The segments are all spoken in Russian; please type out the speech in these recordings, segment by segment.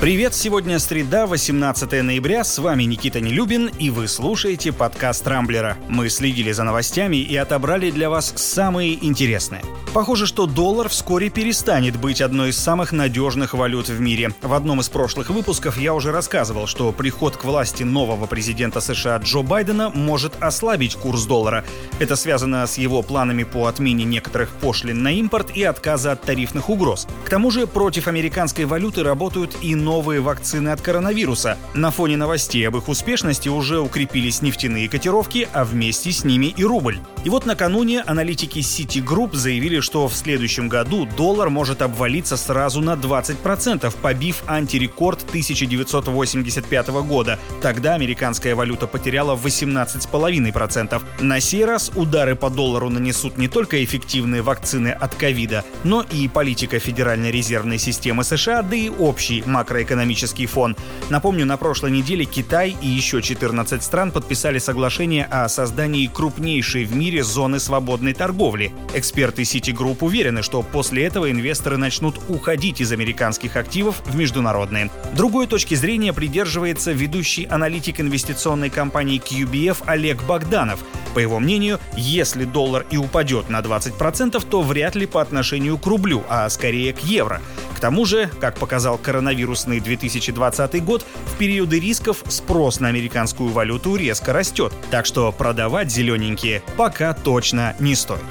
Привет, сегодня среда, 18 ноября, с вами Никита Нелюбин, и вы слушаете подкаст Рамблера. Мы следили за новостями и отобрали для вас самые интересные. Похоже, что доллар вскоре перестанет быть одной из самых надежных валют в мире. В одном из прошлых выпусков я уже рассказывал, что приход к власти нового президента США Джо Байдена может ослабить курс доллара. Это связано с его планами по отмене некоторых пошлин на импорт и отказа от тарифных угроз. К тому же против американской валюты работают и новые новые вакцины от коронавируса. На фоне новостей об их успешности уже укрепились нефтяные котировки, а вместе с ними и рубль. И вот накануне аналитики Citigroup заявили, что в следующем году доллар может обвалиться сразу на 20%, побив антирекорд 1985 года. Тогда американская валюта потеряла 18,5%. На сей раз удары по доллару нанесут не только эффективные вакцины от ковида, но и политика Федеральной резервной системы США, да и общий макро макроэкономический фон. Напомню, на прошлой неделе Китай и еще 14 стран подписали соглашение о создании крупнейшей в мире зоны свободной торговли. Эксперты Citigroup уверены, что после этого инвесторы начнут уходить из американских активов в международные. Другой точки зрения придерживается ведущий аналитик инвестиционной компании QBF Олег Богданов. По его мнению, если доллар и упадет на 20%, то вряд ли по отношению к рублю, а скорее к евро. К тому же, как показал коронавирусный 2020 год, в периоды рисков спрос на американскую валюту резко растет. Так что продавать зелененькие пока точно не стоит.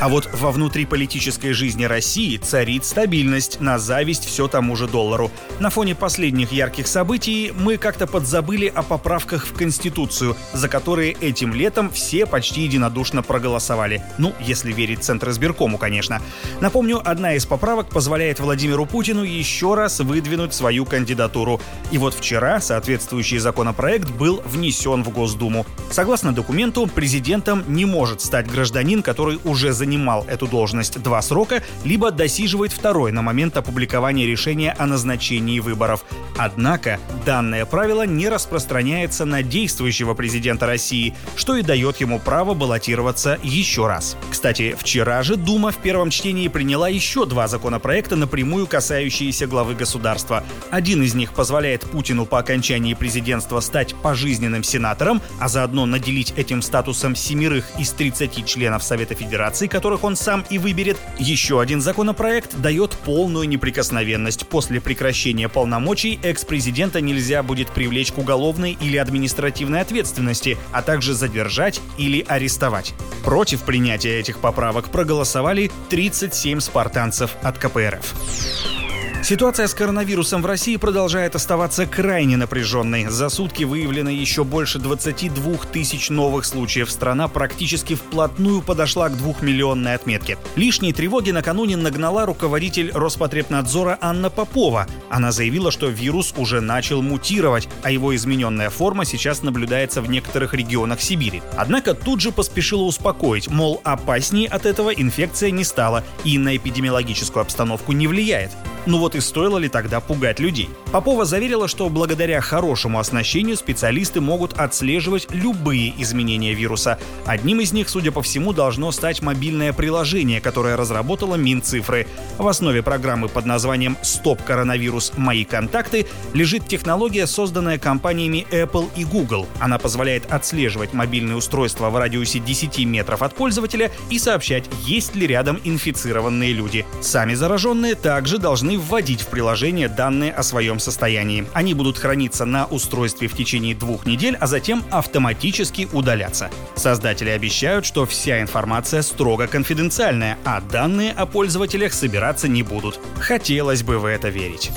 А вот во внутриполитической жизни России царит стабильность, на зависть все тому же доллару. На фоне последних ярких событий мы как-то подзабыли о поправках в Конституцию, за которые этим летом все почти единодушно проголосовали. Ну, если верить Центр конечно. Напомню, одна из поправок позволяет Владимиру Путину еще раз выдвинуть свою кандидатуру. И вот вчера соответствующий законопроект был внесен в Госдуму. Согласно документу, президентом не может стать гражданин, который уже занимается занимал эту должность два срока, либо досиживает второй на момент опубликования решения о назначении выборов. Однако данное правило не распространяется на действующего президента России, что и дает ему право баллотироваться еще раз. Кстати, вчера же Дума в первом чтении приняла еще два законопроекта, напрямую касающиеся главы государства. Один из них позволяет Путину по окончании президентства стать пожизненным сенатором, а заодно наделить этим статусом семерых из 30 членов Совета Федерации, которых он сам и выберет. Еще один законопроект дает полную неприкосновенность. После прекращения полномочий экс-президента нельзя будет привлечь к уголовной или административной ответственности, а также задержать или арестовать. Против принятия этих поправок проголосовали 37 спартанцев от КПРФ. Ситуация с коронавирусом в России продолжает оставаться крайне напряженной. За сутки выявлено еще больше 22 тысяч новых случаев. Страна практически вплотную подошла к двухмиллионной отметке. Лишние тревоги накануне нагнала руководитель Роспотребнадзора Анна Попова. Она заявила, что вирус уже начал мутировать, а его измененная форма сейчас наблюдается в некоторых регионах Сибири. Однако тут же поспешила успокоить, мол, опаснее от этого инфекция не стала и на эпидемиологическую обстановку не влияет. Ну вот и стоило ли тогда пугать людей? Попова заверила, что благодаря хорошему оснащению специалисты могут отслеживать любые изменения вируса. Одним из них, судя по всему, должно стать мобильное приложение, которое разработала Минцифры. В основе программы под названием «Стоп коронавирус. Мои контакты» лежит технология, созданная компаниями Apple и Google. Она позволяет отслеживать мобильные устройства в радиусе 10 метров от пользователя и сообщать, есть ли рядом инфицированные люди. Сами зараженные также должны вводить в приложение данные о своем состоянии. Они будут храниться на устройстве в течение двух недель, а затем автоматически удаляться. Создатели обещают, что вся информация строго конфиденциальная, а данные о пользователях собираться не будут. Хотелось бы в это верить.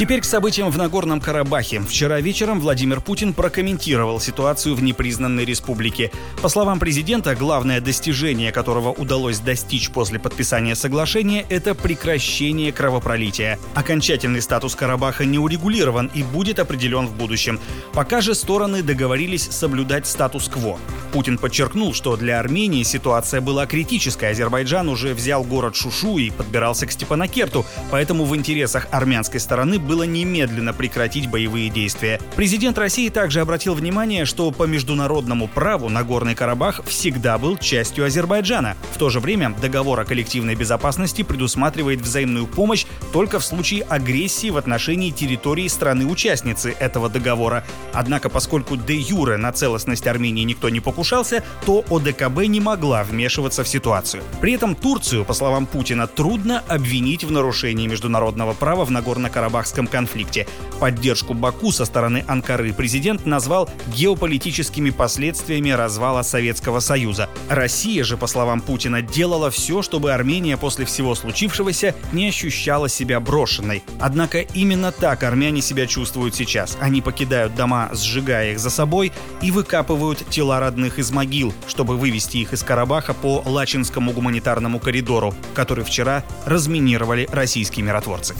Теперь к событиям в Нагорном Карабахе. Вчера вечером Владимир Путин прокомментировал ситуацию в непризнанной республике. По словам президента, главное достижение, которого удалось достичь после подписания соглашения, это прекращение кровопролития. Окончательный статус Карабаха не урегулирован и будет определен в будущем. Пока же стороны договорились соблюдать статус-кво. Путин подчеркнул, что для Армении ситуация была критической. Азербайджан уже взял город Шушу и подбирался к Степанакерту, поэтому в интересах армянской стороны было немедленно прекратить боевые действия. Президент России также обратил внимание, что по международному праву Нагорный Карабах всегда был частью Азербайджана. В то же время договор о коллективной безопасности предусматривает взаимную помощь только в случае агрессии в отношении территории страны-участницы этого договора. Однако, поскольку де юре на целостность Армении никто не покушался, то ОДКБ не могла вмешиваться в ситуацию. При этом Турцию, по словам Путина, трудно обвинить в нарушении международного права в Нагорно-Карабахском конфликте. Поддержку Баку со стороны Анкары президент назвал геополитическими последствиями развала Советского Союза. Россия же, по словам Путина, делала все, чтобы Армения после всего случившегося не ощущала себя брошенной. Однако именно так армяне себя чувствуют сейчас. Они покидают дома, сжигая их за собой, и выкапывают тела родных из могил, чтобы вывести их из Карабаха по Лачинскому гуманитарному коридору, который вчера разминировали российские миротворцы.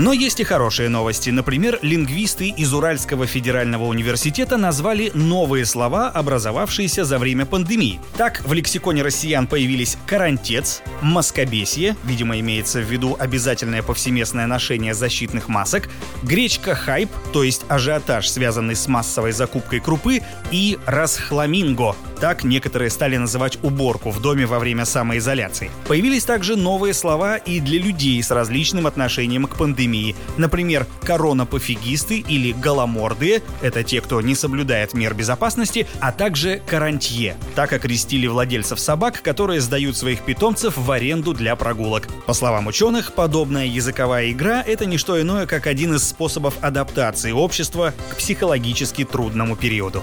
Но есть и хорошие новости. Например, лингвисты из Уральского федерального университета назвали новые слова, образовавшиеся за время пандемии. Так, в лексиконе россиян появились «карантец», «маскобесие», видимо, имеется в виду обязательное повсеместное ношение защитных масок, «гречка-хайп», то есть ажиотаж, связанный с массовой закупкой крупы, и «расхламинго», так некоторые стали называть уборку в доме во время самоизоляции. Появились также новые слова и для людей с различным отношением к пандемии. Например, коронапофигисты или голомордые – это те, кто не соблюдает мер безопасности, а также карантье. Так окрестили владельцев собак, которые сдают своих питомцев в аренду для прогулок. По словам ученых, подобная языковая игра – это не что иное, как один из способов адаптации общества к психологически трудному периоду.